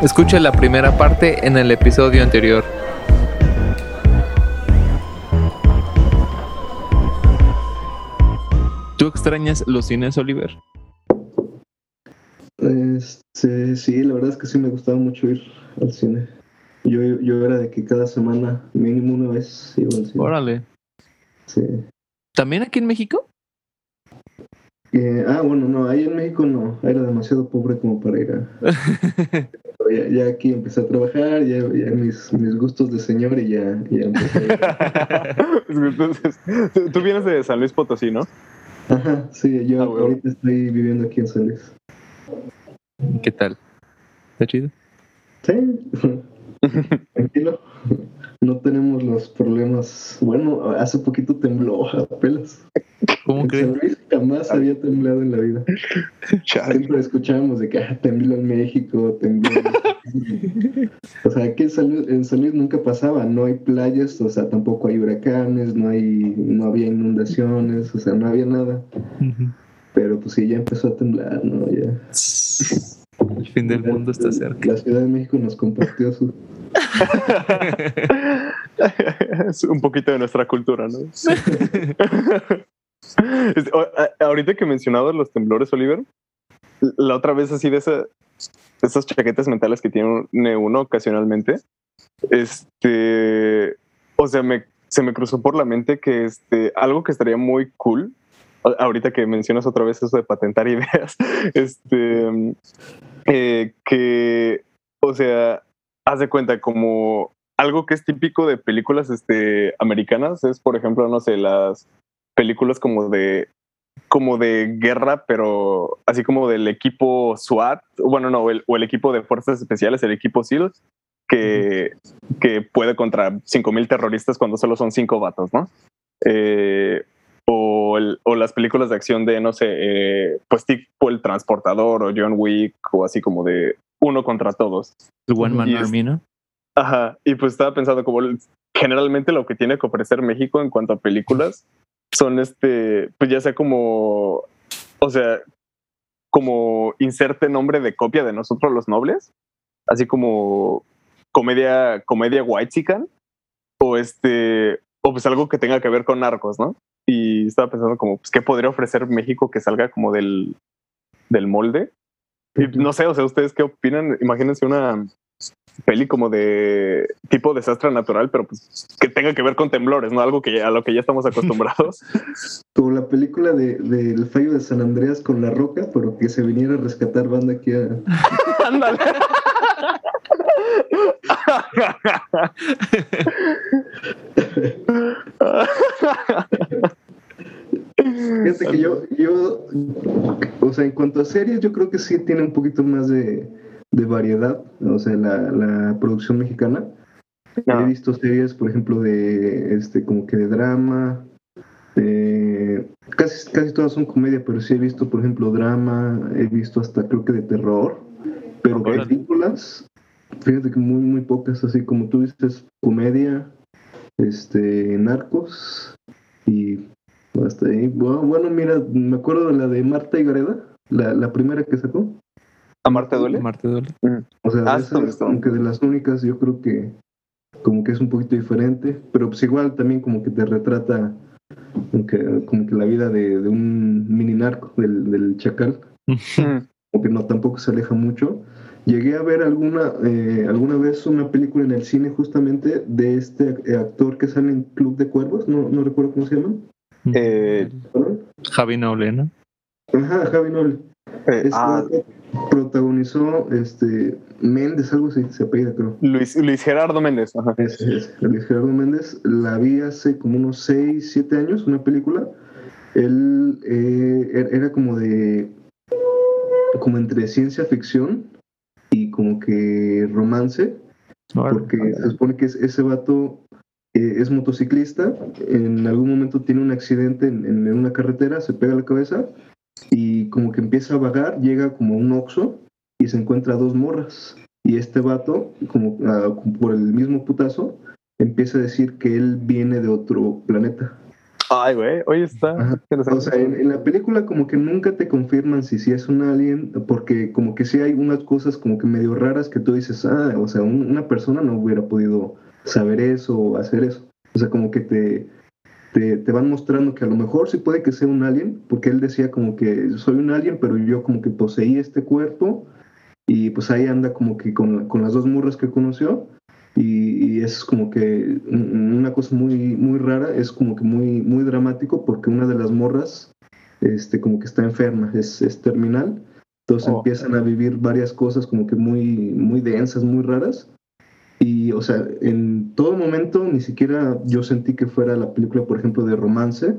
Escuche la primera parte en el episodio anterior. ¿Tú extrañas los cines, Oliver? Este, sí, la verdad es que sí me gustaba mucho ir al cine. Yo, yo era de que cada semana, mínimo una vez, iba al cine. Órale. Sí. ¿También aquí en México? Eh, ah, bueno, no, ahí en México no, era demasiado pobre como para ir a... Pero ya, ya aquí empecé a trabajar, ya, ya mis, mis gustos de señor y ya, ya empecé a ir. Entonces, tú- tú vienes de San Luis Potosí, ¿no? Ajá, sí, yo Ah, bueno. ahorita estoy viviendo aquí en San Luis. ¿Qué tal? ¿Está chido? Sí, tranquilo. No tenemos los problemas. Bueno, hace poquito tembló apenas. ¿Cómo En crees? San Luis jamás había temblado en la vida. Siempre escuchábamos de que ah, tembló en México, tembló. en- o sea, aquí en San, Luis, nunca pasaba, no hay playas, o sea, tampoco hay huracanes, no hay, no había inundaciones, o sea, no había nada. Pero pues sí, ya empezó a temblar, ¿no? Ya. El fin del mundo está cerca. La Ciudad de México nos compartió su. es un poquito de nuestra cultura, ¿no? A- ahorita que mencionabas los temblores, Oliver, la otra vez así de, esa, de esas chaquetas mentales que tiene uno ocasionalmente, este, o sea, me, se me cruzó por la mente que este, algo que estaría muy cool, ahorita que mencionas otra vez eso de patentar ideas, este, eh, que, o sea, haz de cuenta como algo que es típico de películas este, americanas es, por ejemplo, no sé, las películas como de como de guerra, pero así como del equipo SWAT, bueno, no, el, o el equipo de fuerzas especiales, el equipo SEALs, que, que puede contra 5.000 terroristas cuando solo son cinco vatos, ¿no? Eh, o, el- o las películas de acción de, no sé, eh, pues tipo El Transportador o John Wick, o así como de uno contra todos. El One Man Army, ¿no? Ajá, y pues estaba pensando como generalmente lo que tiene que ofrecer México en cuanto a películas son este, pues ya sea como, o sea, como inserte nombre de copia de nosotros los nobles, así como comedia, comedia white o este, o pues algo que tenga que ver con narcos, ¿no? Y estaba pensando como, pues, ¿qué podría ofrecer México que salga como del, del molde? Y no sé, o sea, ¿ustedes qué opinan? Imagínense una peli como de tipo desastre natural, pero pues que tenga que ver con temblores, ¿no? Algo que a lo que ya estamos acostumbrados. Como la película de, del fallo de San Andreas con la roca, pero que se viniera a rescatar banda aquí a. Ándale. Fíjate que yo, yo, o sea, en cuanto a series, yo creo que sí tiene un poquito más de, de variedad, o sea, la, la producción mexicana. No. He visto series, por ejemplo, de este, como que de drama. de- casi, casi todas son comedia, pero sí he visto, por ejemplo, drama, he visto hasta creo que de terror. Pero películas, fíjate que muy, muy pocas, así como tú dices, comedia, este, narcos y hasta ahí. Bueno, bueno, mira, me acuerdo de la de Marta y Gareda, la, la primera que sacó. ¿A Marte duele? Marte duele. O sea, Ah, de está- esas, está- aunque de las únicas, yo creo que como que es un poquito diferente, pero pues igual también como que te retrata aunque, como que la vida de, de un mini narco, del, del chacal, Mm. como que no tampoco se aleja mucho. Llegué a ver alguna eh, alguna vez una película en el cine justamente de este ac- actor que sale en Club de Cuervos, no, no recuerdo cómo se llama. Eh. Javi Noble, ¿no? Ajá, Javi Noble. Eh, Este ah, protagonizó este Méndez, algo así, se apellida creo. Luis, Luis Gerardo Méndez. Ajá. Es, Luis Gerardo Méndez. La vi hace como unos 6, 7 años, una película. Él eh, er- era como de. como entre ciencia ficción como que romance, porque se supone que es- ese vato eh, es motociclista. En algún momento tiene un accidente en, en una carretera, se pega la cabeza y como que empieza a vagar, llega como a un oxo y se encuentra a dos morras. Y este vato, como ah, por el mismo putazo, empieza a decir que él viene de otro planeta. Ay, güey, hoy está. O sea, en, en la película como que nunca te confirman si sí es un alien, porque como que sí hay unas cosas como que medio raras que tú dices, ah, o sea, un- una persona no hubiera podido saber eso o hacer eso. O sea, como que te, te, te van mostrando que a lo mejor sí puede que sea un alien, porque él decía como que soy un alien, pero yo como que poseí este cuerpo y pues ahí anda como que con, con las dos morras que conoció. Y, y es como que un- una cosa muy, muy rara, es como que muy, muy dramático porque una de las morras este, como que está enferma, es, es terminal. Entonces Oh. empiezan a vivir varias cosas como que muy, muy densas, muy raras. Y, o sea, en todo momento ni siquiera yo sentí que fuera la película, por ejemplo, de romance.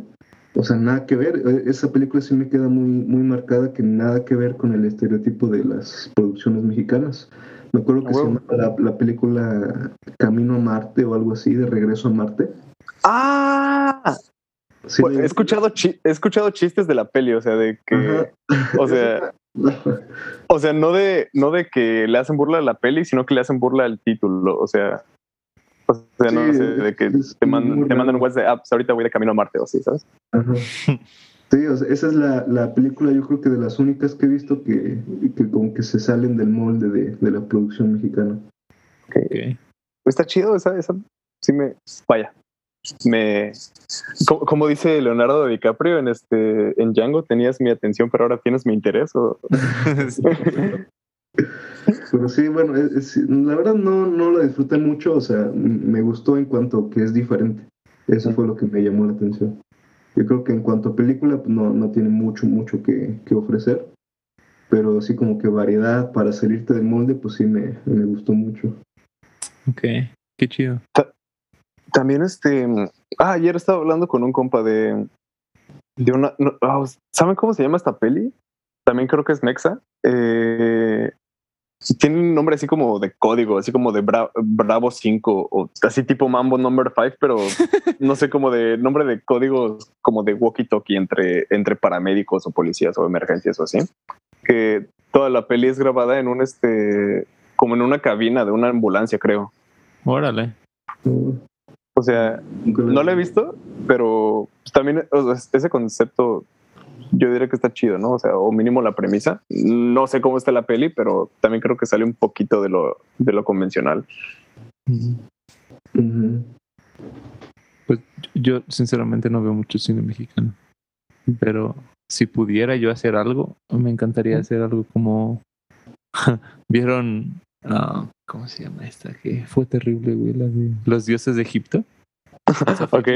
O sea, nada que ver. E- Esa película sí me queda muy, muy marcada que nada que ver con el estereotipo de las producciones mexicanas. Me acuerdo que se llama la, la película Camino a Marte o algo así, de Regreso a Marte. Ah, Sí, pues, he escuchado, chi- he escuchado chistes de la peli, o sea, de que, Ajá. o sea, o sea, no de, no de que le hacen burla a la peli, sino que le hacen burla al título, o sea, o sea, no sé, de que te, mandan te mandan un WhatsApp, ah, pues ahorita voy de camino a Marte o así, ¿sabes? Ajá. Sí, o sea, esa es la, la película, yo creo que de las únicas que he visto que, que como que se salen del molde de, de la producción mexicana. Ok. Está chido, esa, esa, sí me, vaya, me, como, como dice Leonardo DiCaprio en este, en Django, tenías mi atención, pero ahora tienes mi interés, o, Sí. Pero sí, bueno, es- es- la verdad no, no la disfruté mucho, o sea, me gustó en cuanto que es diferente. Eso fue lo que me llamó la atención. Yo creo que en cuanto a película, pues no, no tiene mucho, mucho que, que ofrecer. Pero sí como que variedad para salirte del molde, pues sí me, me gustó mucho. Ok, qué chido. También este, ah, ayer estaba hablando con un compa de, de una, no, ah, ¿saben cómo se llama esta peli? También creo que es Mexa. Eh, tiene un nombre así como de código, así como de Bra- Bravo 5 o así tipo Mambo Number 5, pero no sé, como de nombre de códigos como de walkie-talkie entre, entre paramédicos o policías o emergencias o así. Que toda la peli es grabada en un este, como en una cabina de una ambulancia, creo. Órale. O sea, la no lo he visto, pero también o sea, ese concepto yo diría que está chido, ¿no? O sea, o mínimo la premisa. No sé cómo está la peli, pero también creo que sale un poquito de lo, de lo convencional. Pues yo sinceramente no veo mucho cine mexicano. Pero si pudiera yo hacer algo, me encantaría hacer algo como... ¿Vieron? ah, ¿Cómo se llama esta? Que fue terrible, güey. La de Los dioses de Egipto. Ok.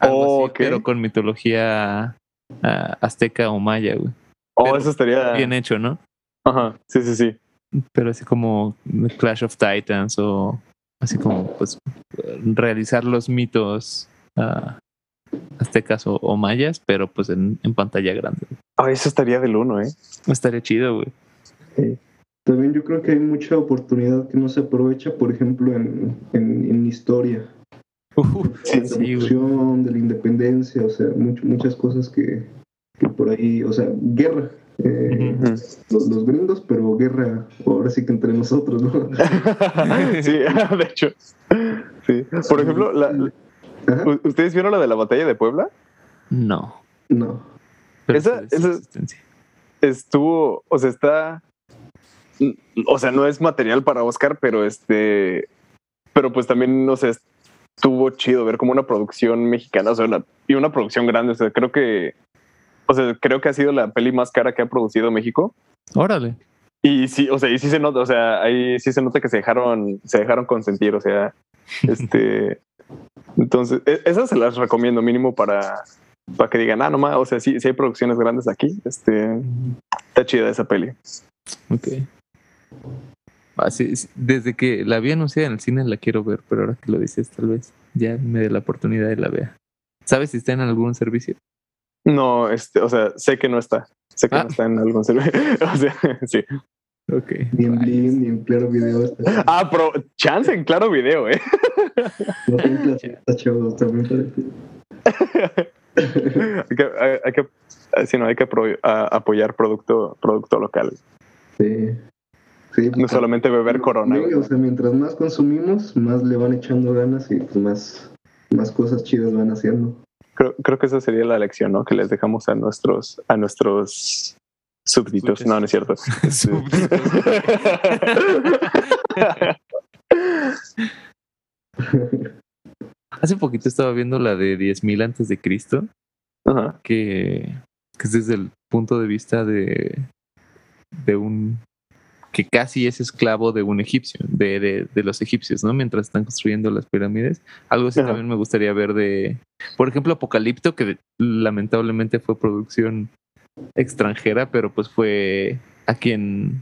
Algo Oh, así, pero con mitología azteca o maya, güey. Oh, Pero eso estaría. Bien hecho, ¿no? Ajá. Sí, sí, sí. Pero así como Clash of Titans o así como pues realizar los mitos ah, aztecas o, o mayas, pero pues en, en pantalla grande. Ah, eso estaría del uno, ¿eh? Estaría chido, güey. Sí. También yo creo que hay mucha oportunidad que no se aprovecha, por ejemplo, en, en, en historia. Sí, de la sí, revolución, de la independencia, o sea, much- muchas cosas que, que por ahí, o sea, guerra. eh, los, los gringos, pero guerra ahora sí que entre nosotros, ¿no? sí, de hecho. Sí. Por ejemplo, la- Ajá. ¿u- ¿ustedes vieron la de la batalla de Puebla? No. No. Pero Esa- esa- estuvo, o sea, está, o sea, no es material para Oscar, pero este, pero pues también, no sé, estuvo chido ver como una producción mexicana, o sea, y una producción grande, o sea, creo que, o sea, creo que ha sido la peli más cara que ha producido México. Órale. Y sí, o sea, y sí se nota, o sea, ahí sí se nota que se dejaron, se dejaron consentir, o sea, este, entonces, e- esas se las recomiendo mínimo para, para que digan, ah, no más, o sea, sí, sí hay producciones grandes aquí, este, está chida esa peli. Ok. Ah, Desde que la vi anunciada en el cine la quiero ver, pero ahora que lo dices, tal vez ya me dé la oportunidad y la vea. ¿Sabes si está en algún servicio? No, este, o sea, sé que no está, sé que Ah. no está en algún servicio, o sea, sí. Ok. Ni en. Blim, ni en Claro Video. Está, Ah, pero chance en claro video, ¿eh? para hay que, hay, hay que, sí, no, hay que a- apoyar producto, producto local, Sí. Sí, no solamente beber corona. sí, o sea, mientras más consumimos, más le van echando ganas y pues más, más cosas chidas van haciendo. Creo, creo que esa sería la lección, ¿no? Que les dejamos a nuestros, a nuestros súbditos. No, no es cierto. Súbditos. Hace poquito estaba viendo la de 10.000 antes de Cristo, Ajá. que, que es desde el punto de vista de, de un que casi es esclavo de un egipcio, de, de, de los egipcios, ¿no? Mientras están construyendo las pirámides. Algo así Ajá. también me gustaría ver de, por ejemplo, Apocalipto, que lamentablemente fue producción extranjera, pero pues fue a quien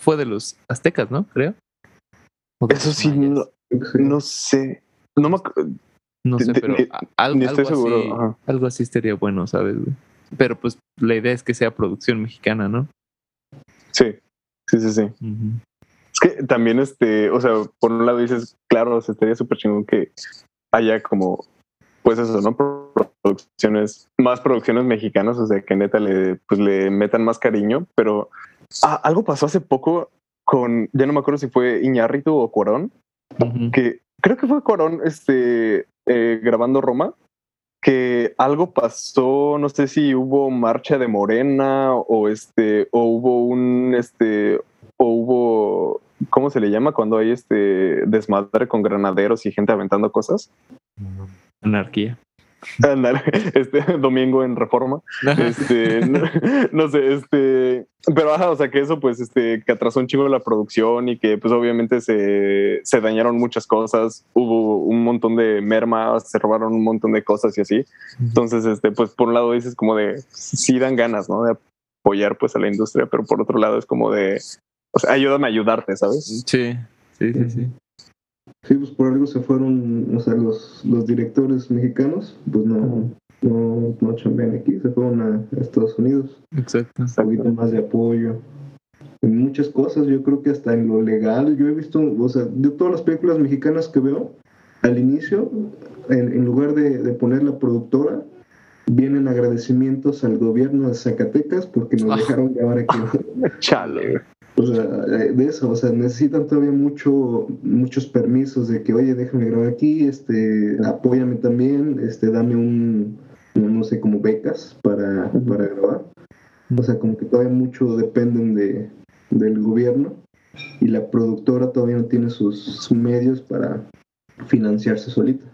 fue de los aztecas, ¿no? Creo. Eso sí, no, no sé. No me No sé, pero ni- algo, estoy seguro, así, ajá. algo así estaría bueno, ¿sabes? Pero pues la idea es que sea producción mexicana, ¿no? Sí, sí, sí, sí. Es que también, este, o sea, por un lado dices, claro, o sea, estaría súper chingón que haya como, pues eso, ¿no? Producciones, más producciones mexicanas, o sea, que neta le, pues le metan más cariño, pero ah, algo pasó hace poco con, ya no me acuerdo si fue Iñárritu o Cuarón, que creo que fue Cuarón, este, eh, grabando Roma, que algo pasó, no sé si hubo marcha de Morena o este, o hubo un, este, o hubo, ¿cómo se le llama cuando hay este desmadre con granaderos y gente aventando cosas? Anarquía. Ándale, este domingo en Reforma. Este, no, no sé, este, pero ajá, o sea que eso pues este que atrasó un chingo la producción y que pues obviamente se, se dañaron muchas cosas, hubo un montón de merma, se robaron un montón de cosas y así. Entonces, este, pues por un lado dices como de sí dan ganas, ¿no? De apoyar pues a la industria, pero por otro lado es como de, o sea, ayúdame a ayudarte, ¿sabes? Sí, sí, sí, sí. Sí, pues por algo se fueron, o sea, los, los directores mexicanos, pues no, no, no chambean aquí, se fueron a Estados Unidos. Exacto. un poquito más de apoyo. En muchas cosas, yo creo que hasta en lo legal, yo he visto, o sea, de todas las películas mexicanas que veo, al inicio, en, en lugar de, de poner la productora, vienen agradecimientos al gobierno de Zacatecas porque nos Ah. dejaron grabar aquí. Chale. O sea, de eso, o sea, necesitan todavía mucho, muchos permisos de que, oye, déjame grabar aquí, este, apóyame también, este, dame un, no, sé, como becas para, para grabar. O sea, como que todavía mucho dependen de, del gobierno y la productora todavía no tiene sus, medios para financiarse solita.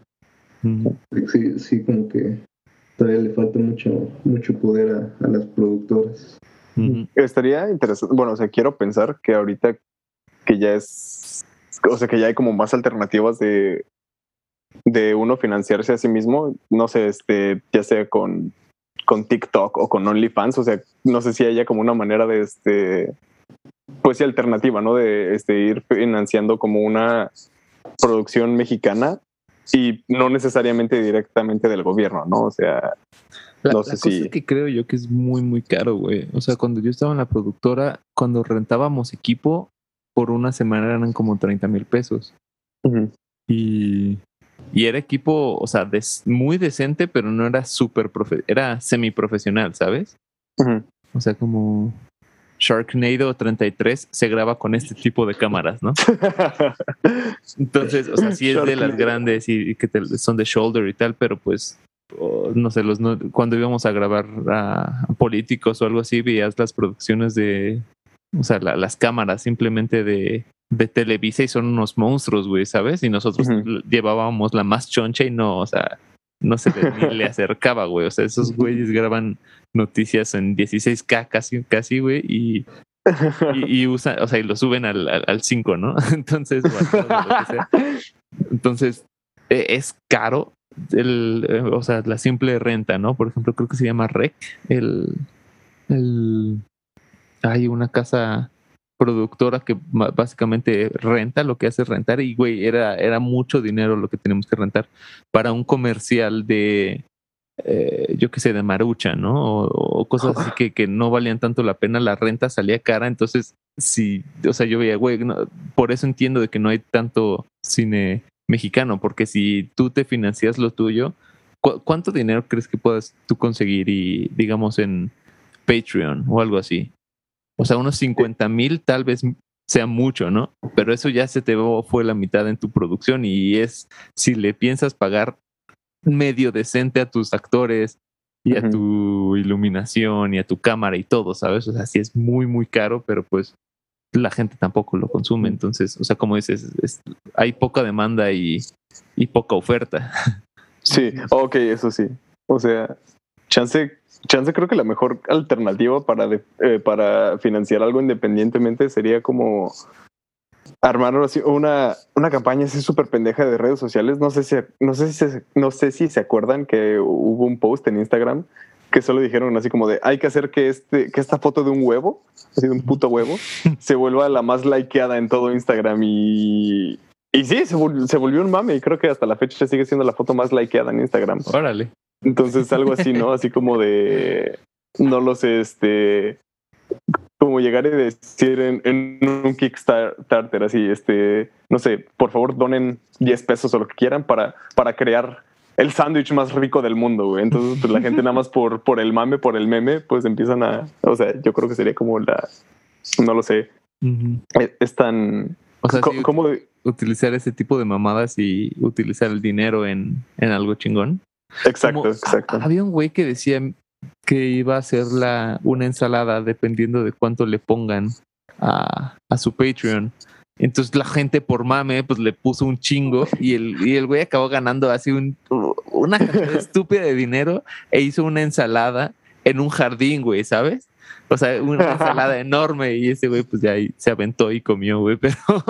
Sí, sí, como que todavía le falta mucho, mucho poder a, a las productoras. Estaría interesante. Bueno, o sea, quiero pensar que ahorita que ya es, o sea, que ya hay como más alternativas de, de uno financiarse a sí mismo, no sé, este, ya sea con, con TikTok o con OnlyFans, o sea, no sé si haya como una manera de, este, pues sí, alternativa, ¿no? De este, ir financiando como una producción mexicana y no necesariamente directamente del gobierno, ¿no? O sea, La, No la sé cosa si- es que creo yo que es muy, muy caro, güey. O sea, cuando yo estaba en la productora, cuando rentábamos equipo, por una semana eran como 30 mil pesos. Y, y era equipo, o sea, des- muy decente, pero no era súper profe era semiprofesional, ¿sabes? O sea, como Sharknado 33 se graba con este tipo de cámaras, ¿no? Entonces, o sea, sí es de las grandes y, y que te- son de shoulder y tal, pero pues, no sé, los no- cuando íbamos a grabar a, políticos o algo así, veías las producciones de, o sea, la- las cámaras simplemente de, de Televisa y son unos monstruos, güey, ¿sabes? Y nosotros llevábamos la más choncha y no, o sea, no se le, ni le acercaba, güey. O sea, esos güeyes graban noticias en 16K casi, casi, güey, y, y, y usan, o sea, y lo suben al, al, al 5, ¿no? Entonces, bueno. Entonces, eh, es caro, el, eh, o sea, la simple renta, ¿no? Por ejemplo, creo que se llama REC, el, el, hay una casa productora que básicamente renta, lo que hace es rentar, y güey, era, era mucho dinero lo que tenemos que rentar para un comercial de, eh, yo qué sé, de Marucha, ¿no? O, o cosas así que, que no valían tanto la pena, la renta salía cara, entonces, sí, o sea, yo veía, güey, no, por eso entiendo de que no hay tanto cine mexicano, porque si tú te financias lo tuyo, ¿cu- ¿cuánto dinero crees que puedas tú conseguir y, digamos, en Patreon o algo así? O sea, unos 50 mil tal vez sea mucho, ¿no? Pero eso ya se te fue la mitad en tu producción y es, si le piensas pagar medio decente a tus actores y a tu iluminación y a tu cámara y todo, ¿sabes? O sea, sí es muy, muy caro, pero pues la gente tampoco lo consume. Entonces, o sea, como dices, es- hay poca demanda y, y poca oferta. Sí, ok, eso sí. O sea, chance, chance creo que la mejor alternativa para, de- eh, para financiar algo independientemente sería como armar una, una campaña así súper pendeja de redes sociales. No sé si, no sé si, no sé si se acuerdan que hubo un post en Instagram que solo dijeron así como de hay que hacer que este, que esta foto de un huevo, así de un puto huevo, se vuelva la más likeada en todo Instagram y, y sí, se, vol- se volvió un mame y creo que hasta la fecha sigue siendo la foto más likeada en Instagram. Órale. Entonces algo así, ¿no? Así como de, no lo sé, este, como llegar y decir en, en un Kickstarter, así, este, no sé, por favor donen 10 pesos o lo que quieran para, para crear el sándwich más rico del mundo, güey. Entonces, pues la gente nada más por, por el mame, por el meme, pues empiezan a, o sea, yo creo que sería como la, no lo sé, Ujú. es, es tan, O sea, como, utilizar ese tipo de mamadas y utilizar el dinero en, en algo chingón. exacto, Como- exacto. ha- Había un güey que decía que iba a hacer la, una ensalada dependiendo de cuánto le pongan a, a su Patreon. Entonces la gente por mame pues le puso un chingo y el, y el güey acabó ganando así un, una cantidad estúpida de dinero e hizo una ensalada en un jardín, güey, ¿sabes? O sea, una ensalada enorme y ese güey pues ya ahí se aventó y comió, güey, pero,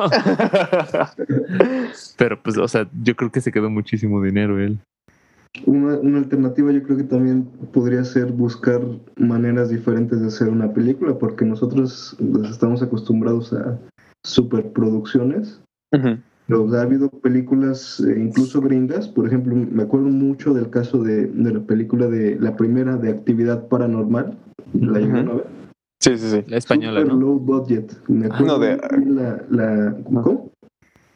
pero pues, o sea, yo creo que se quedó muchísimo dinero él. Una, una alternativa yo creo que también podría ser buscar maneras diferentes de hacer una película, porque nosotros pues, estamos acostumbrados a superproducciones. Pero ha habido películas, eh, incluso gringas, por ejemplo, me acuerdo mucho del caso de, de la película de la primera de Actividad Paranormal, la llegaron a Ujú. ver. Sí, sí, sí. La española, Super ¿no? low budget. Me Ah, acuerdo no, de- la, la- ¿cómo?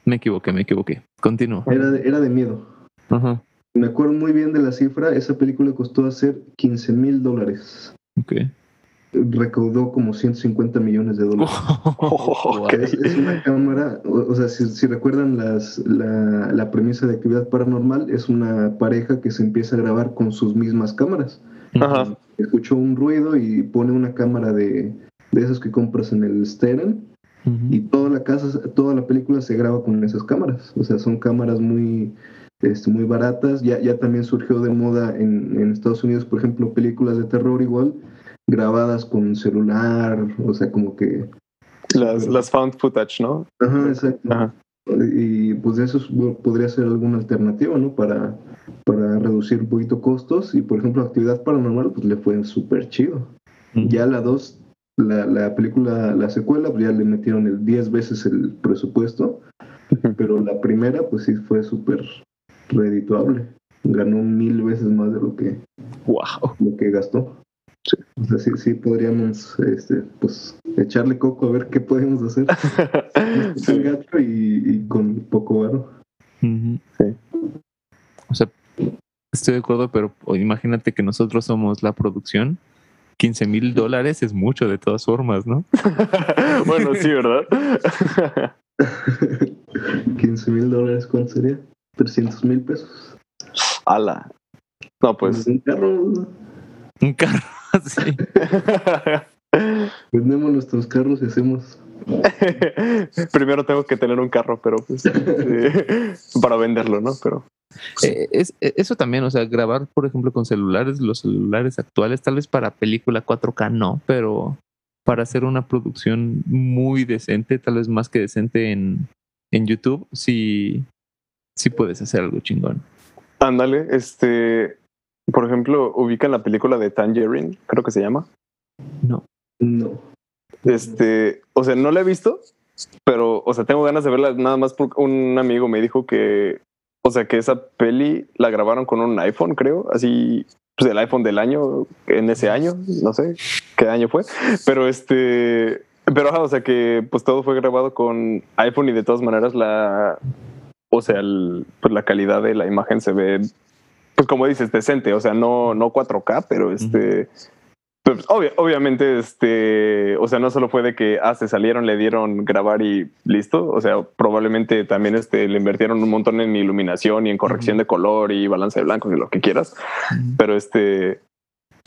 Me equivoqué, me equivoqué. Continúo. Era, de, era de miedo. Ajá. Me acuerdo muy bien de la cifra, esa película costó hacer 15 mil dólares. Ok. Recaudó como 150 millones de dólares. Es, es una cámara, o, o sea, si, si recuerdan las, la, la premisa de actividad paranormal, es una pareja que se empieza a grabar con sus mismas cámaras. Ajá. Escuchó un ruido y pone una cámara de, de esas que compras en el Steren y toda la casa, toda la película se graba con esas cámaras. O sea, son cámaras muy, este, muy baratas. Ya, ya también surgió de moda en, en Estados Unidos, por ejemplo, películas de terror igual, grabadas con celular, o sea, como que... Las, las found footage, ¿no? Ajá, exacto. Ajá. Y pues eso es- podría ser alguna alternativa, ¿no? Para, para reducir un poquito costos. Y por ejemplo, actividad paranormal, pues le fue súper chido. Ujú. Ya la 2, la, la película, la secuela, pues ya le metieron el 10 veces el presupuesto. Pero la primera, pues sí fue súper redituable. Ganó mil veces más de lo que, Wow. lo que gastó. O sea, sí, sí podríamos este, pues, echarle coco a ver qué podemos hacer. Tan Sí. gacho y, y con poco varo. Sí. O sea, estoy de acuerdo, pero imagínate que nosotros somos la producción. 15 mil dólares es mucho de todas formas, ¿no? bueno, sí, ¿verdad? 15 mil dólares, ¿cuánto sería? 300 mil pesos. Ala. No, pues. un carro. Un carro así. Vendemos nuestros carros y hacemos. Primero tengo que tener un carro, pero pues. sí, para venderlo, ¿no? Pero. Eh, es, eh, eso también, o sea, grabar, por ejemplo, con celulares, los celulares actuales, tal vez para película 4K no, pero para hacer una producción muy decente, tal vez más que decente en, en YouTube, sí, sí puedes hacer algo chingón. Ándale, este. Por ejemplo, ubican la película de Tangerine, creo que se llama. No. No. Este, o sea, no la he visto, pero, o sea, tengo ganas de verla nada más porque un amigo me dijo que, o sea, que esa peli la grabaron con un iPhone, creo, así, pues el iPhone del año, en ese año, no sé qué año fue, pero este, pero, ajá, o sea, que pues todo fue grabado con iPhone y de todas maneras la, o sea, el- pues la calidad de la imagen se ve, pues como dices, decente, o sea, no, no 4K, pero este, pues, obviamente, este, o sea, no solo fue de que ah, se salieron, le dieron grabar y listo. O sea, probablemente también este, le invirtieron un montón en iluminación y en corrección de color y balance de blancos y lo que quieras. Pero este,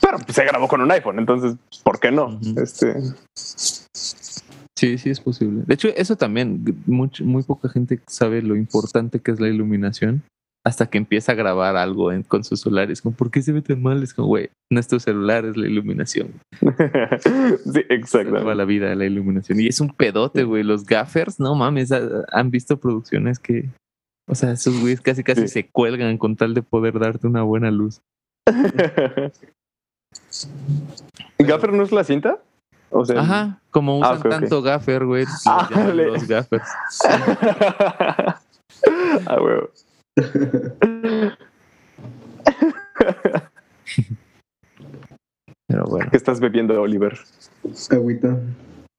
pero se grabó con un iPhone, entonces, ¿por qué no? Este. Sí, sí es posible. De hecho, eso también, muy, muy poca gente sabe lo importante que es la iluminación hasta que empieza a grabar algo con sus celulares. Como, ¿por qué se ve tan mal? Es como, güey, nuestro celular es la iluminación. sí, exacto. Salva la vida la iluminación. Y es un pedote, güey. Los gaffers, no mames, han visto producciones que, o sea, esos güeyes casi casi se cuelgan con tal de poder darte una buena luz. ¿Gaffer no es la cinta? O sea, Ajá, como ah, usan tanto gaffer, güey. Ah, los gaffers. ah, güey. Pero bueno. ¿Qué estás bebiendo, Oliver? Agüita.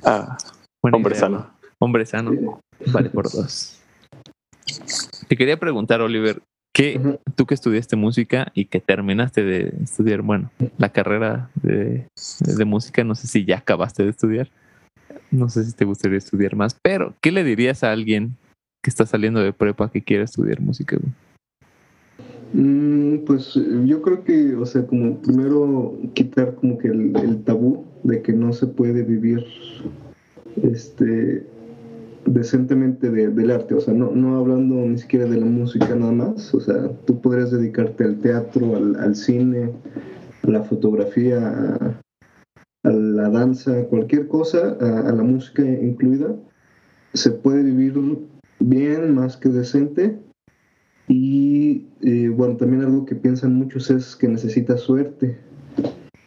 Ah, hombre sano. Hombre sano. Vale por dos. Te quería preguntar, Oliver, ¿qué, tú que estudiaste música y que terminaste de estudiar, bueno, la carrera de, de música, no sé si ya acabaste de estudiar, no sé si te gustaría estudiar más, pero ¿qué le dirías a alguien que está saliendo de prepa que quiere estudiar música? Mm, pues yo creo que, o sea, como primero quitar como que el, tabú de que no se puede vivir este decentemente del arte, o sea, no, no hablando ni siquiera de la música nada más, o sea, tú podrías dedicarte al teatro, al, cine, a la fotografía, a, la danza, cualquier cosa, a, la música incluida, se puede vivir bien, más que decente. Y eh, bueno, también algo que piensan muchos es que necesita suerte.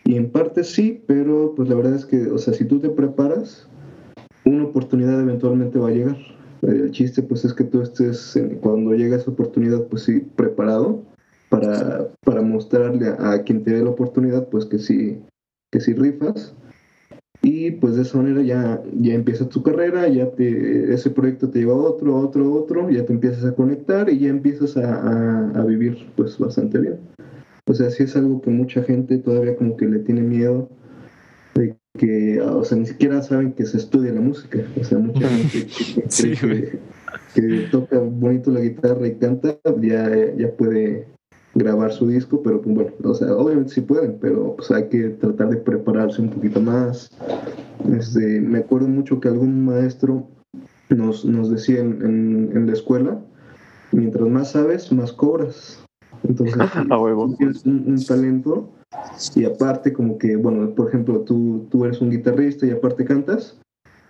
Y en parte sí, pero pues la verdad es que, o sea, si tú te preparas, una oportunidad eventualmente va a llegar. El chiste pues es que tú estés, cuando llega esa oportunidad, pues sí, preparado para, para mostrarle a, a, quien te dé la oportunidad, pues que sí, que sí rifas y pues de esa manera ya, ya empiezas tu carrera, ya te, ese proyecto te lleva a otro, a otro, a otro, ya te empiezas a conectar y ya empiezas a, a, vivir pues bastante bien. O sea, sí es algo que mucha gente todavía como que le tiene miedo de que, o sea, ni siquiera saben que se estudia la música. O sea, mucha gente que, que, toca bonito la guitarra y canta, ya, ya puede grabar su disco, pero pues bueno, o sea, obviamente sí pueden, pero pues hay que tratar de prepararse un poquito más. Este, me acuerdo mucho que algún maestro nos, nos decía en, en, la escuela, mientras más sabes, más cobras. Entonces, si tienes un, talento y aparte como que, bueno, por ejemplo, tú, tú eres un guitarrista y aparte cantas,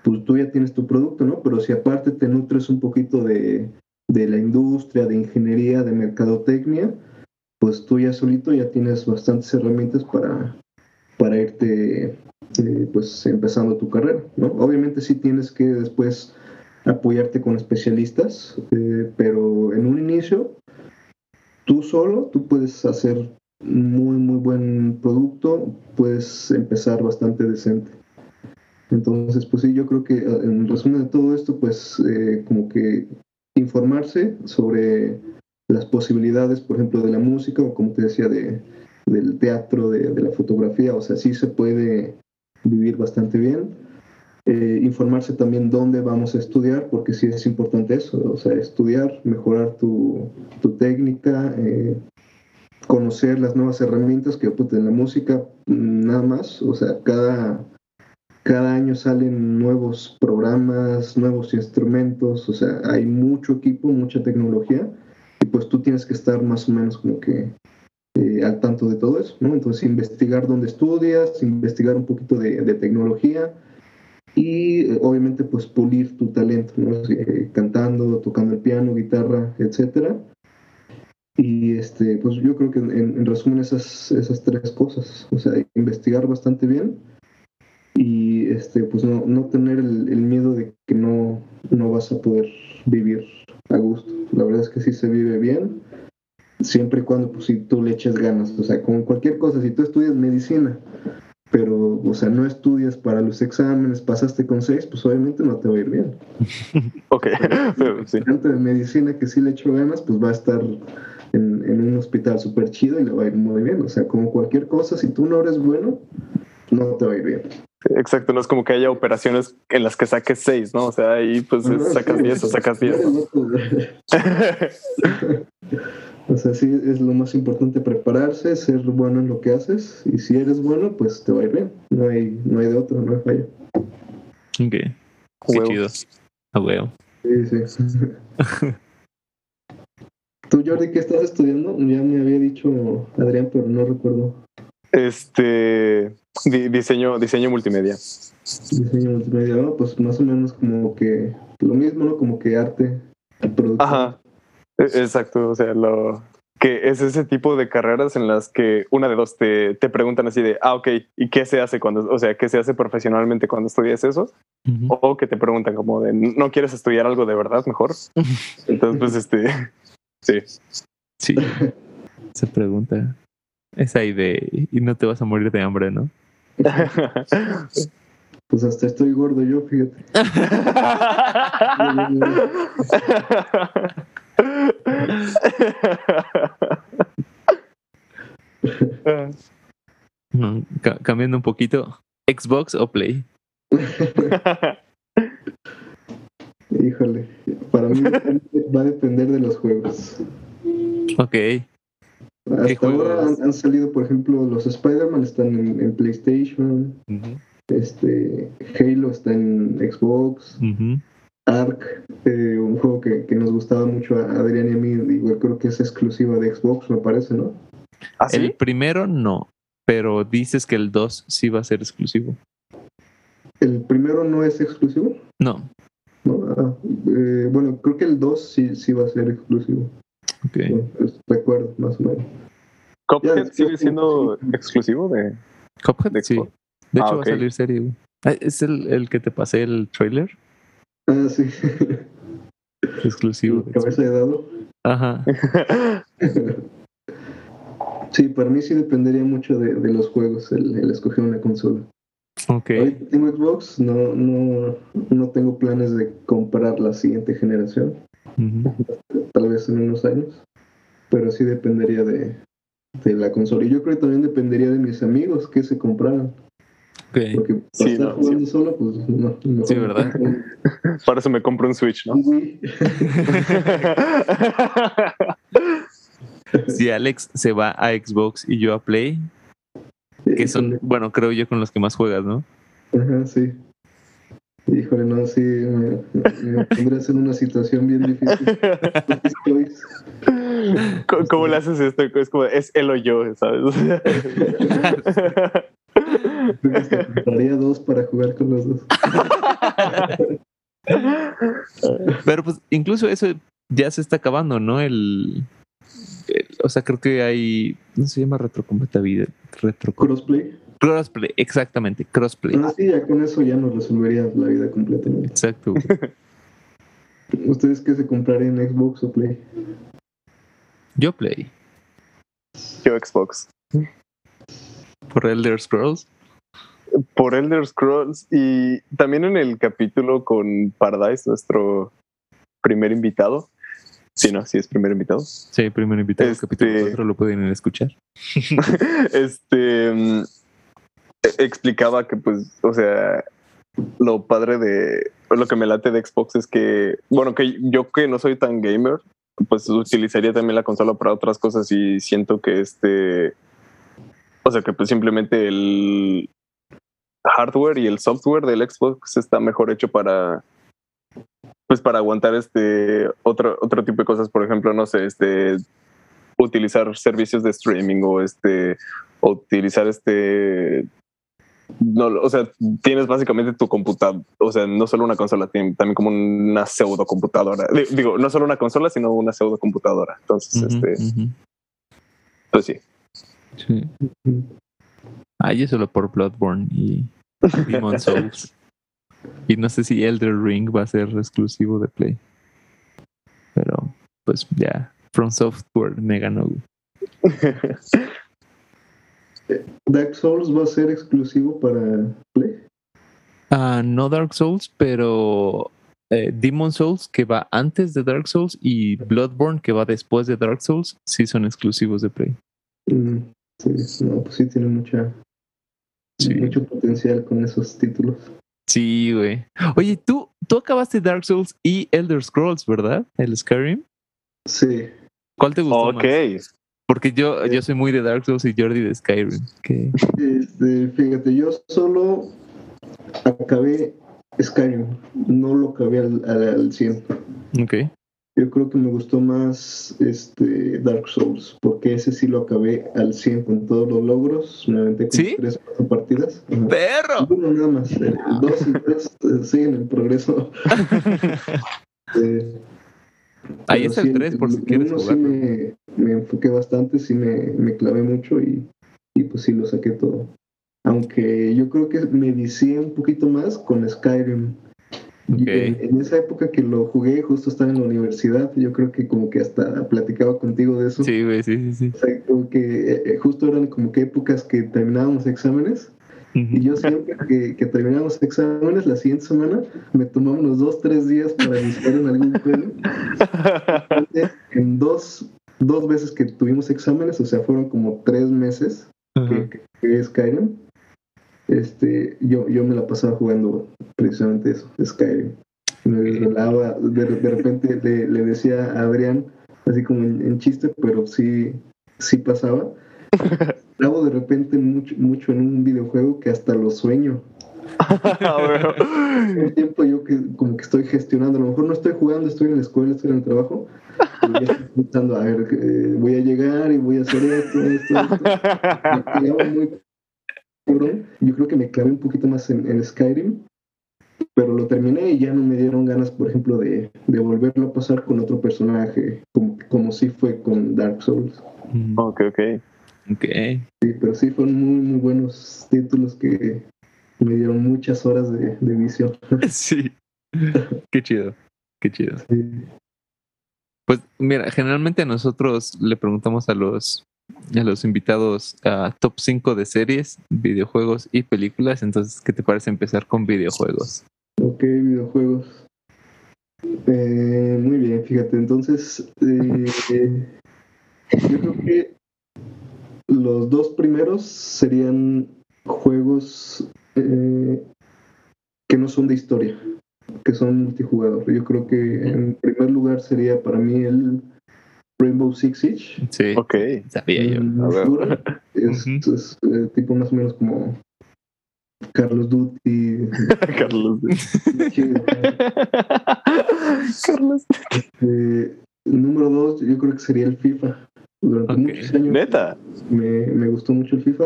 pues tú ya tienes tu producto, ¿no? Pero si aparte te nutres un poquito de, de la industria, de ingeniería, de mercadotecnia, pues tú ya solito ya tienes bastantes herramientas para, para irte eh, pues empezando tu carrera, ¿no? Obviamente sí tienes que después apoyarte con especialistas, eh, pero en un inicio tú solo, tú puedes hacer muy, muy buen producto, puedes empezar bastante decente. Entonces, pues sí, yo creo que en resumen de todo esto, pues eh, como que informarse sobre las posibilidades, por ejemplo, de la música o como te decía, de, del teatro, de, la fotografía, o sea, sí se puede vivir bastante bien. Eh, informarse también dónde vamos a estudiar, porque sí es importante eso, o sea, estudiar, mejorar tu, tu técnica, eh, conocer las nuevas herramientas que en la música, nada más, o sea, cada, cada año salen nuevos programas, nuevos instrumentos, o sea, hay mucho equipo, mucha tecnología pues tú tienes que estar más o menos como que eh, al tanto de todo eso, ¿no? Entonces investigar dónde estudias, investigar un poquito de, tecnología y obviamente pues pulir tu talento, ¿no? Eh, cantando, tocando el piano, guitarra, etcétera. Y este, pues yo creo que en, resumen esas, esas tres cosas, o sea, investigar bastante bien y este, pues no, no tener el, el miedo de que no, no vas a poder vivir a gusto. La verdad es que sí se vive bien, siempre y cuando pues, si tú le eches ganas. O sea, con cualquier cosa, si tú estudias medicina, pero, o sea, no estudias para los exámenes, pasaste con seis, pues obviamente no te va a ir bien. ok, pero sí. de medicina que sí le echo ganas, pues va a estar en, un hospital súper chido y le va a ir muy bien. O sea, como cualquier cosa, si tú no eres bueno, no te va a ir bien. Exacto, no es como que haya operaciones en las que saques seis, ¿no? O sea, ahí pues sacas sí. 10 o sacas 10. O sea, sí, es lo más importante prepararse, ser bueno en lo que haces. Y si eres bueno, pues te va a ir bien. No hay, no hay de otro, no hay falla. Ok. Qué Huevo. chido. A huevo. Sí, sí. ¿Tú, Jordi, qué estás estudiando? Ya me había dicho Adrián, pero no recuerdo. Este di- diseño, diseño multimedia. Diseño multimedia, ¿no? Pues más o menos como que lo mismo, ¿no? Como que arte, producción. Ajá. E- Exacto. O sea, lo que es ese tipo de carreras en las que una de dos te, te preguntan así de, ah, ok, ¿y qué se hace cuando, o sea, qué se hace profesionalmente cuando estudias eso? O que te preguntan como de, ¿no quieres estudiar algo de verdad mejor? Entonces, pues, este, sí. Sí. Se pregunta. Es ahí de. Y no te vas a morir de hambre, ¿no? Pues hasta estoy gordo yo, fíjate. Ca- cambiando un poquito. ¿Xbox o Play? Híjole, para mí va a depender de los juegos. Ok. Hasta ahora han, han salido, por ejemplo, los Spider-Man están en, en PlayStation, este Halo está en Xbox. Ark, eh, un juego que, que nos gustaba mucho a Adrián y a mí, igual creo que es exclusiva de Xbox, me parece, ¿no? ¿Ah, El primero no. Pero dices que el 2 sí va a ser exclusivo. El primero no es exclusivo, No. ¿no? Ah, eh, bueno, creo que el 2 sí, sí va a ser exclusivo. Ok. Bueno, pues, recuerdo, más o menos. ¿Cuphead Ya, sigue siendo sí. exclusivo de...? Cuphead, De sí. De Ah, hecho, ok. va a salir serie. güey. Ah, ¿Es el, el que te pasé el trailer? Ah, sí. Exclusivo. de. Cabeza de dado. Ajá. Sí, para mí sí dependería mucho de, de los juegos el, el escoger una consola. Ok. Ahorita tengo Xbox, no, no, no tengo planes de comprar la siguiente generación, Tal vez en unos años, pero sí dependería de, de la consola. Y yo creo que también dependería de mis amigos que se compraran, Ok. porque para Sí, estar no, jugando solo, pues no. mejor Sí, me ¿verdad? Para eso me compro un Switch, ¿no? si Alex se va a Xbox y yo a Play, que son, bueno, creo yo con los que más juegas, ¿no? Ajá, sí. Híjole, no, sí, me, me pondrías en una situación bien difícil. ¿Cómo, cómo le haces esto? Es como, es él o yo, ¿sabes? Creo que compraría dos para jugar con los dos. Pero pues incluso eso ya se está acabando, ¿no? El, el- o sea, creo que hay, no se llama retrocompatibilidad, retro Crossplay. Crossplay, exactamente, crossplay. Ah, sí, ya con eso ya nos resolvería la vida completamente. Exacto. ¿Ustedes qué se comprarían en Xbox o Play? Yo Play Yo Xbox. por Elder Scrolls. Por Elder Scrolls y también en el capítulo con Paradise, nuestro primer invitado. Sí, no, sí es primer invitado. Sí, primero invitado, Este- capítulo 4 lo pueden escuchar. este explicaba que pues, o sea, lo padre de lo que me late de Xbox es que, bueno, que yo que no soy tan gamer, pues utilizaría también la consola para otras cosas y siento que este, o sea, que pues simplemente el hardware y el software del Xbox está mejor hecho para pues para aguantar este otro otro tipo de cosas, por ejemplo, no sé, este utilizar servicios de streaming o este utilizar este no, o sea, tienes básicamente tu computadora, o sea, no solo una consola, también como una pseudo computadora. Digo, no solo una consola, sino una pseudo computadora. Entonces, este, pues sí. Sí. Ah, yo solo por Bloodborne y Demon Souls. Y no sé si Elder Ring va a ser exclusivo de Play. Pero, pues ya, From Software me ganó. Dark Souls va a ser exclusivo para Play. Ah, no Dark Souls, pero eh, Demon Souls, que va antes de Dark Souls, y Bloodborne, que va después de Dark Souls, sí son exclusivos de Play. Mm, sí, no, pues sí tiene mucha. Sí. mucho potencial con esos títulos. Sí, güey. Oye, tú, tú acabaste Dark Souls y Elder Scrolls, ¿verdad? El Skyrim. Sí. ¿Cuál te gustó ok. más? Porque yo, yo soy muy de Dark Souls y Jordi de Skyrim. Este, fíjate, yo solo acabé Skyrim, no lo acabé al, al, al 100. Ok. Yo creo que me gustó más este Dark Souls, porque ese sí lo acabé al 100 con todos los logros. Me aventé con ¿Sí? tres cuatro partidas. Ajá. ¡Perro! Uno nada más, el 2 y 3 siguen el progreso. Eh, Ahí está el sí, 3 por si quieres sí me, me enfoqué bastante, sí me, me clavé mucho y, y pues sí lo saqué todo. Aunque yo creo que me vicié un poquito más con Skyrim. Y Ok. en, en esa época que lo jugué, justo estaba en la universidad, yo creo que como que hasta platicaba contigo de eso. Sí, güey, sí, sí, sí. O sea, como que eh, eh, justo eran como que épocas que terminábamos exámenes y yo siempre que, que terminábamos exámenes la siguiente semana me tomaba unos dos, tres días para iniciar en algún juego. Entonces, en dos, dos veces que tuvimos exámenes, o sea, fueron como tres meses Ajá. que, que jugué Skyrim, este, yo, yo me la pasaba jugando precisamente eso, Skyrim. Me desvelaba, de, de repente le, le decía a Adrián, así como en, en chiste, pero sí, sí pasaba. Hago de repente mucho, mucho en un videojuego que hasta lo sueño. Ah, el tiempo yo que como que estoy gestionando, a lo mejor no estoy jugando, estoy en la escuela, estoy en el trabajo, pero ya estoy pensando, a ver, eh, voy a llegar y voy a hacer esto, esto, esto. Me muy. Yo creo que me clavé un poquito más en, en Skyrim, pero lo terminé y ya no me dieron ganas, por ejemplo, de, de volverlo a pasar con otro personaje, como, como sí fue con Dark Souls. Mm, ok, ok. Ok. Sí, pero sí fueron muy, muy buenos títulos que me dieron muchas horas de, de vicio. Sí. Qué chido. Qué chido. Sí. Pues mira, generalmente nosotros le preguntamos a los a los invitados a top 5 de series, videojuegos y películas. Entonces, ¿qué te parece empezar con videojuegos? Ok, videojuegos. Eh, muy bien, fíjate, entonces eh, yo creo que los dos primeros serían juegos eh, que no son de historia, que son multijugador. Yo creo que en primer lugar sería para mí el Rainbow Six Siege. Sí, Ok. sabía yo. Mm. Es, eh, tipo más o menos como Carlos Duty. Carlos. Carlos. Eh, número dos, yo creo que sería el FIFA. Durante muchos años Neta. me, me gustó mucho el FIFA.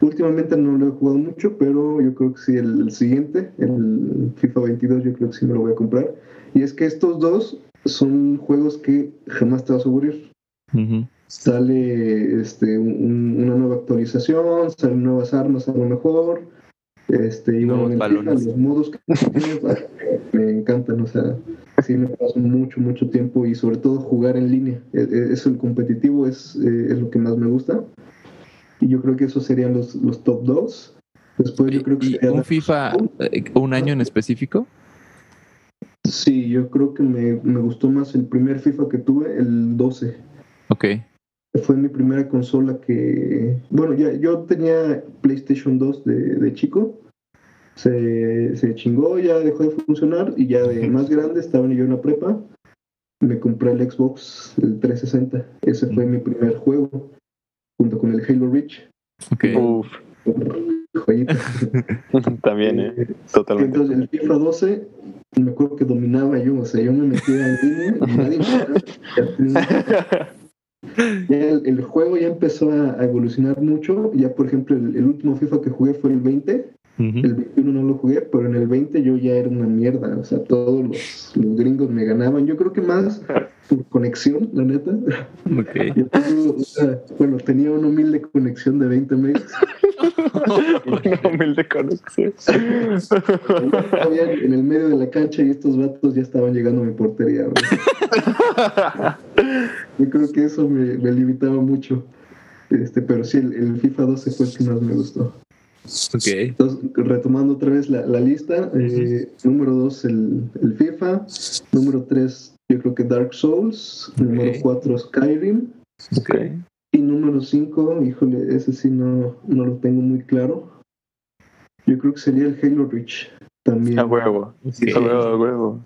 Últimamente no lo he jugado mucho, pero yo creo que sí, el, el siguiente, el FIFA 22, yo creo que sí me lo voy a comprar. Y es que estos dos son juegos que jamás te vas a aburrir. Sale este, un- un- una nueva actualización, salen nuevas armas a lo mejor. Este, y bueno, los modos que me, encantan, o sea, sí me paso mucho, mucho tiempo y sobre todo jugar en línea. E- e- Eso, el competitivo, es, eh, es lo que más me gusta. Y yo creo que esos serían los, los top dos. Después yo creo que ¿Y sería un FIFA, eh, un año en específico? Sí, yo creo que me, me gustó más el primer FIFA que tuve, el 12. Ok. Fue mi primera consola que. Bueno, ya yo tenía PlayStation 2 de, de chico. Se, se chingó, ya dejó de funcionar. Y ya de más grande, estaba yo en la prepa. Me compré el Xbox, el 360. Ese fue mi primer juego. Junto con el Halo Reach. Ok. Uf. Joyita. También, ¿eh? Eh, Totalmente. Entonces, el FIFA 12, me acuerdo que dominaba yo. O sea, yo me metía en línea y nadie me. Ya el, el juego ya empezó a, a evolucionar mucho. Ya, por ejemplo, el, el último FIFA que jugué fue el 20. El 21 no lo jugué, pero en el 20 yo ya era una mierda. O sea, todos los, los gringos me ganaban. Yo creo que más por conexión, la neta. Ok. Yo tengo, o sea, bueno, tenía una humilde conexión de 20 megas. Una humilde conexión. En el medio de la cancha y estos vatos ya estaban llegando a mi portería. Yo creo que eso me, me limitaba mucho. Este, pero sí, el, el FIFA 12 fue el que más me gustó. Ok. Entonces, retomando otra vez la, la lista, eh, número 2 el, el FIFA, número 3 yo creo que Dark Souls, número Ok. 4 Skyrim, Ok. y número 5, híjole, ese sí no, no lo tengo muy claro. yo creo que sería el Halo Reach también. A huevo. Sí. A huevo, a huevo.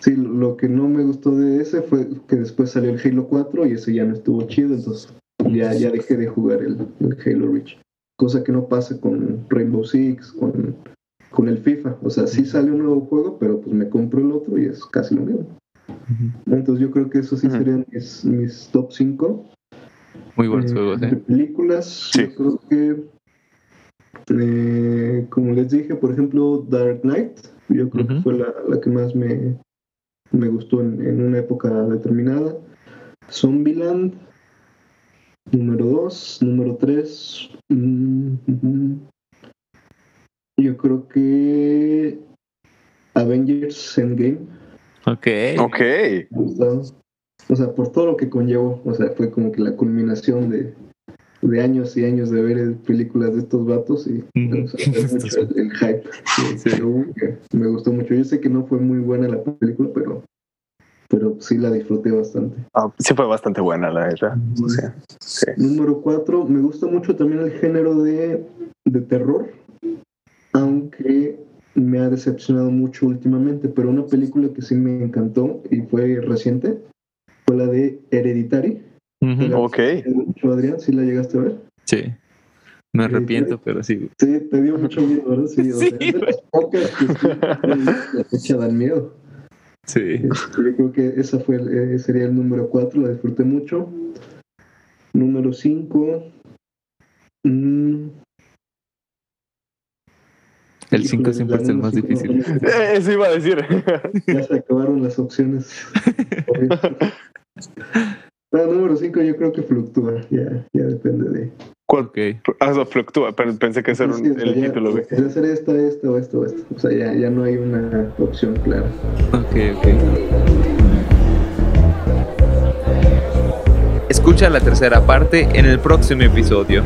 Sí, lo que no me gustó de ese fue que después salió el Halo 4 y ese ya no estuvo chido, entonces ya, ya dejé de jugar el, el Halo Reach. Cosa que no pasa con Rainbow Six, con, con el FIFA. O sea, sí sale un nuevo juego, pero pues me compro el otro y es casi lo mismo. Entonces yo creo que esos sí serían mis, mis top 5. Muy buenos Eh, juegos, De ¿eh? películas, Sí. yo creo que, eh, como les dije, por ejemplo, Dark Knight, yo creo que fue la, la que más me, me gustó en, en una época determinada. Zombieland, número 2, número 3. yo creo que Avengers Endgame. Ok. Ok. O sea, por todo lo que conllevó. O sea, fue como que la culminación de, de años y años de ver películas de estos vatos y Ujú. o sea, mucho el, el hype Sí. me gustó mucho. Yo sé que no fue muy buena la película, pero, pero sí la disfruté bastante. Ah, sí fue bastante buena, la verdad. Ujú. Sí. sí. Número 4, me gusta mucho también el género de, de terror, aunque me ha decepcionado mucho últimamente, pero una película que sí me encantó y fue reciente fue la de Hereditary. Ujú. Ok. ¿Tú, Adrián, sí la llegaste a ver? Sí. Me arrepiento, pero sí. Sí, te dio mucho miedo, ¿verdad? Sí, o sea, Sí. es de las pocas que sí, la fecha dan miedo. Sí. Este, Yo creo que esa fue el- eh, sería el número 4, la disfruté mucho. Número 5. El 5 siempre es el más difícil. Eso iba a decir. Ya se acabaron las opciones. Número 5 yo creo que fluctúa, ya, ya depende de... ¿Cuál? Ok. Ah, no, fluctúa, pero pensé que ese era un- Sí, el ya título, güey. Puede ser esta, esta o esta o esta. O sea, ya, ya no hay una opción clara. Ok, ok. Escucha la tercera parte en el próximo episodio.